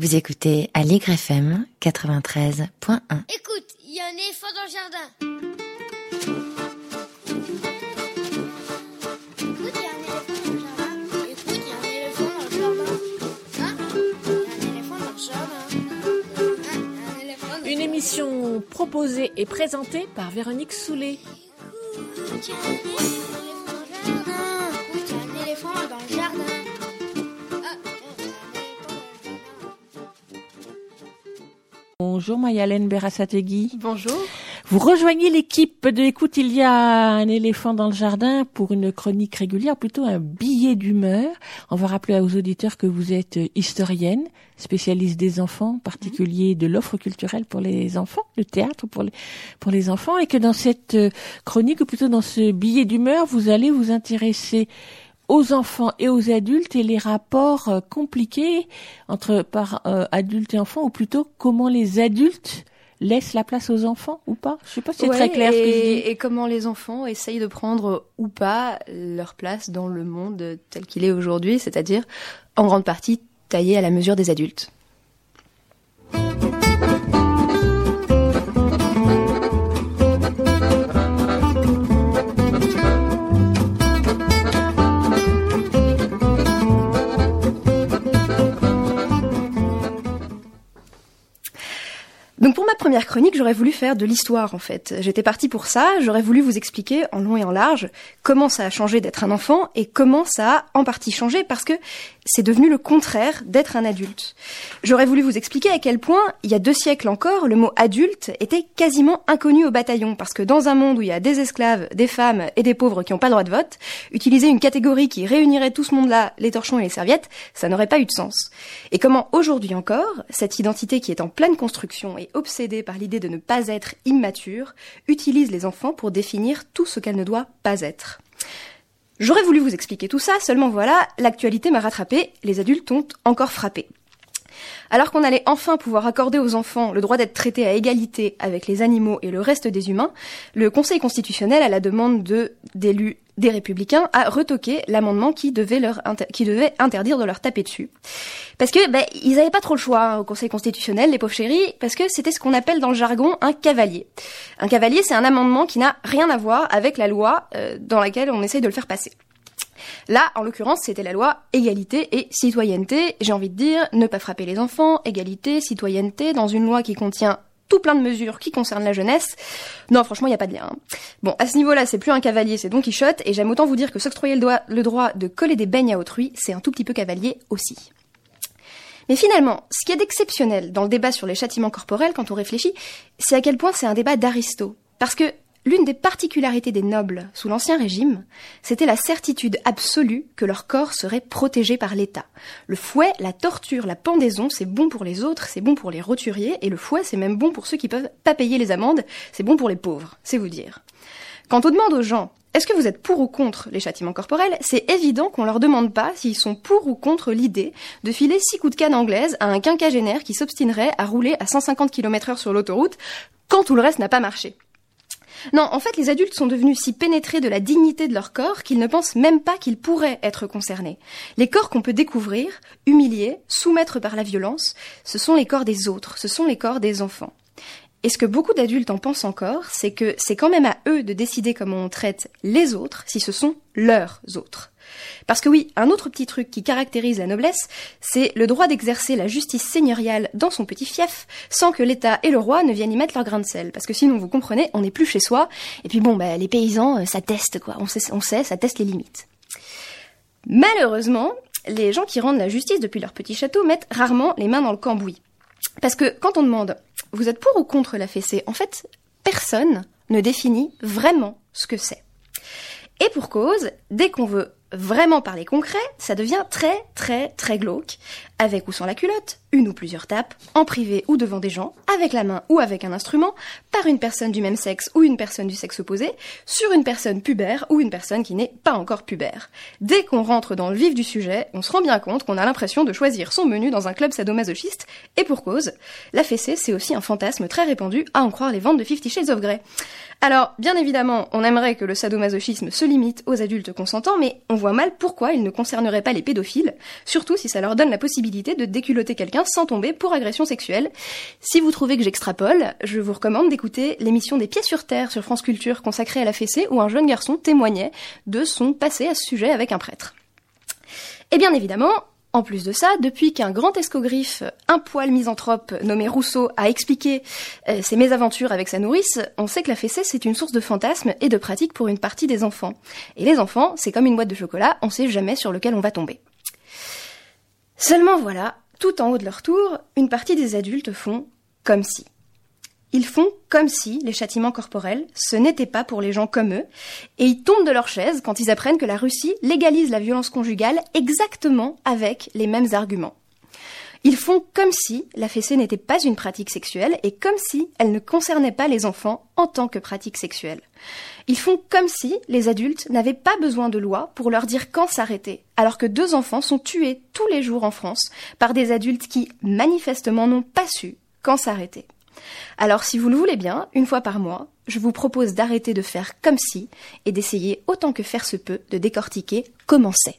Vous écoutez Allegre FM 93.1. Écoute, il y a un éléphant dans le jardin. Écoute, il y a un éléphant dans le jardin. Écoute, il y a un éléphant dans le jardin. Hein? Il y a un éléphant dans le jardin. Hein Il y a un éléphant dans le Une émission proposée et présentée par Véronique Soulet. Écoute, Bonjour Mayalène Berasategui. Bonjour. Vous rejoignez l'équipe de Écoute, il y a un éléphant dans le jardin pour une chronique régulière, plutôt un billet d'humeur. On va rappeler aux auditeurs que vous êtes historienne, spécialiste des enfants, en particulier de l'offre culturelle pour les enfants, le théâtre pour les, pour les enfants, et que dans cette chronique, ou plutôt dans ce billet d'humeur, vous allez vous intéresser aux enfants et aux adultes et les rapports euh, compliqués entre par euh, adultes et enfants, ou plutôt comment les adultes laissent la place aux enfants ou pas? Je sais pas si c'est Ouais, très clair et, ce que je dis. et comment les enfants essayent de prendre ou pas leur place dans le monde tel qu'il est aujourd'hui, c'est-à-dire en grande partie taillé à la mesure des adultes. Donc pour ma première chronique, j'aurais voulu faire de l'histoire en fait. J'étais partie pour ça, j'aurais voulu vous expliquer en long et en large comment ça a changé d'être un enfant et comment ça a en partie changé parce que c'est devenu le contraire d'être un adulte. J'aurais voulu vous expliquer à quel point, il y a deux siècles encore, le mot adulte était quasiment inconnu au bataillon parce que dans un monde où il y a des esclaves, des femmes et des pauvres qui n'ont pas le droit de vote, utiliser une catégorie qui réunirait tout ce monde-là, les torchons et les serviettes, ça n'aurait pas eu de sens. Et comment aujourd'hui encore, cette identité qui est en pleine construction et obsédée par l'idée de ne pas être immature, utilise les enfants pour définir tout ce qu'elle ne doit pas être. J'aurais voulu vous expliquer tout ça, seulement voilà, l'actualité m'a rattrapé, les adultes ont encore frappé. Alors qu'on allait enfin pouvoir accorder aux enfants le droit d'être traités à égalité avec les animaux et le reste des humains, le Conseil constitutionnel, à la demande de d'élus des républicains, a retoqué l'amendement qui devait leur qui devait interdire de leur taper dessus. Parce que ben, ils avaient pas trop le choix hein, au Conseil constitutionnel, les pauvres chéris, parce que c'était ce qu'on appelle dans le jargon un cavalier. Un cavalier, c'est un amendement qui n'a rien à voir avec la loi euh, dans laquelle on essaye de le faire passer. Là, en l'occurrence, c'était la loi égalité et citoyenneté. J'ai envie de dire, ne pas frapper les enfants, égalité, citoyenneté, dans une loi qui contient tout plein de mesures qui concernent la jeunesse. Non, franchement, il n'y a pas de lien. hein. Bon, à ce niveau-là, c'est plus un cavalier, c'est Don Quichotte, et j'aime autant vous dire que s'octroyer le, le droit de coller des beignes à autrui, c'est un tout petit peu cavalier aussi. Mais finalement, ce qu'il y a d'exceptionnel dans le débat sur les châtiments corporels, quand on réfléchit, c'est à quel point c'est un débat d'Aristo. Parce que l'une des particularités des nobles sous l'Ancien Régime, c'était la certitude absolue que leur corps serait protégé par l'État. Le fouet, la torture, la pendaison, c'est bon pour les autres, c'est bon pour les roturiers, et le fouet, c'est même bon pour ceux qui peuvent pas payer les amendes, c'est bon pour les pauvres, c'est vous dire. Quand on demande aux gens est-ce que vous êtes pour ou contre les châtiments corporels? C'est évident qu'on leur demande pas s'ils sont pour ou contre l'idée de filer six coups de canne anglaise à un quinquagénaire qui s'obstinerait à rouler à 150 km heure sur l'autoroute quand tout le reste n'a pas marché. Non, en fait, les adultes sont devenus si pénétrés de la dignité de leur corps qu'ils ne pensent même pas qu'ils pourraient être concernés. Les corps qu'on peut découvrir, humilier, soumettre par la violence, ce sont les corps des autres, ce sont les corps des enfants. Et ce que beaucoup d'adultes en pensent encore, c'est que c'est quand même à eux de décider comment on traite les autres si ce sont leurs autres. Parce que oui, un autre petit truc qui caractérise la noblesse, c'est le droit d'exercer la justice seigneuriale dans son petit fief, sans que l'État et le roi ne viennent y mettre leur grain de sel. Parce que sinon, vous comprenez, on n'est plus chez soi, et puis bon, bah, les paysans, euh, ça teste, quoi. On sait, ça teste les limites. Malheureusement, les gens qui rendent la justice depuis leur petit château mettent rarement les mains dans le cambouis. Parce que quand on demande vous êtes pour ou contre la fessée, en fait, personne ne définit vraiment ce que c'est. Et pour cause, dès qu'on veut vraiment parler concret, ça devient très très très glauque, avec ou sans la culotte, une ou plusieurs tapes, en privé ou devant des gens, avec la main ou avec un instrument, par une personne du même sexe ou une personne du sexe opposé, sur une personne pubère ou une personne qui n'est pas encore pubère. Dès qu'on rentre dans le vif du sujet, on se rend bien compte qu'on a l'impression de choisir son menu dans un club sadomasochiste, et pour cause, la fessée c'est aussi un fantasme très répandu à en croire les ventes de Fifty Shades of Grey. Alors, bien évidemment, on aimerait que le sadomasochisme se limite aux adultes consentants, mais on voit mal pourquoi il ne concernerait pas les pédophiles, surtout si ça leur donne la possibilité de déculoter quelqu'un sans tomber pour agression sexuelle. Si vous trouvez que j'extrapole, je vous recommande d'écouter l'émission des Pieds sur Terre sur France Culture consacrée à la fessée où un jeune garçon témoignait de son passé à ce sujet avec un prêtre. Et bien évidemment, en plus de ça, depuis qu'un grand escogriffe, un poil misanthrope nommé Rousseau, a expliqué euh, ses mésaventures avec sa nourrice, on sait que la fessée c'est une source de fantasmes et de pratiques pour une partie des enfants. Et les enfants, c'est comme une boîte de chocolat, on sait jamais sur lequel on va tomber. Seulement voilà, tout en haut de leur tour, une partie des adultes font comme si. Ils font comme si les châtiments corporels, ce n'était pas pour les gens comme eux, et ils tombent de leur chaise quand ils apprennent que la Russie légalise la violence conjugale exactement avec les mêmes arguments. Ils font comme si la fessée n'était pas une pratique sexuelle et comme si elle ne concernait pas les enfants en tant que pratique sexuelle. Ils font comme si les adultes n'avaient pas besoin de loi pour leur dire quand s'arrêter, alors que deux enfants sont tués tous les jours en France par des adultes qui, manifestement, n'ont pas su quand s'arrêter. Alors si vous le voulez bien, une fois par mois, je vous propose d'arrêter de faire comme si et d'essayer autant que faire se peut de décortiquer comment c'est.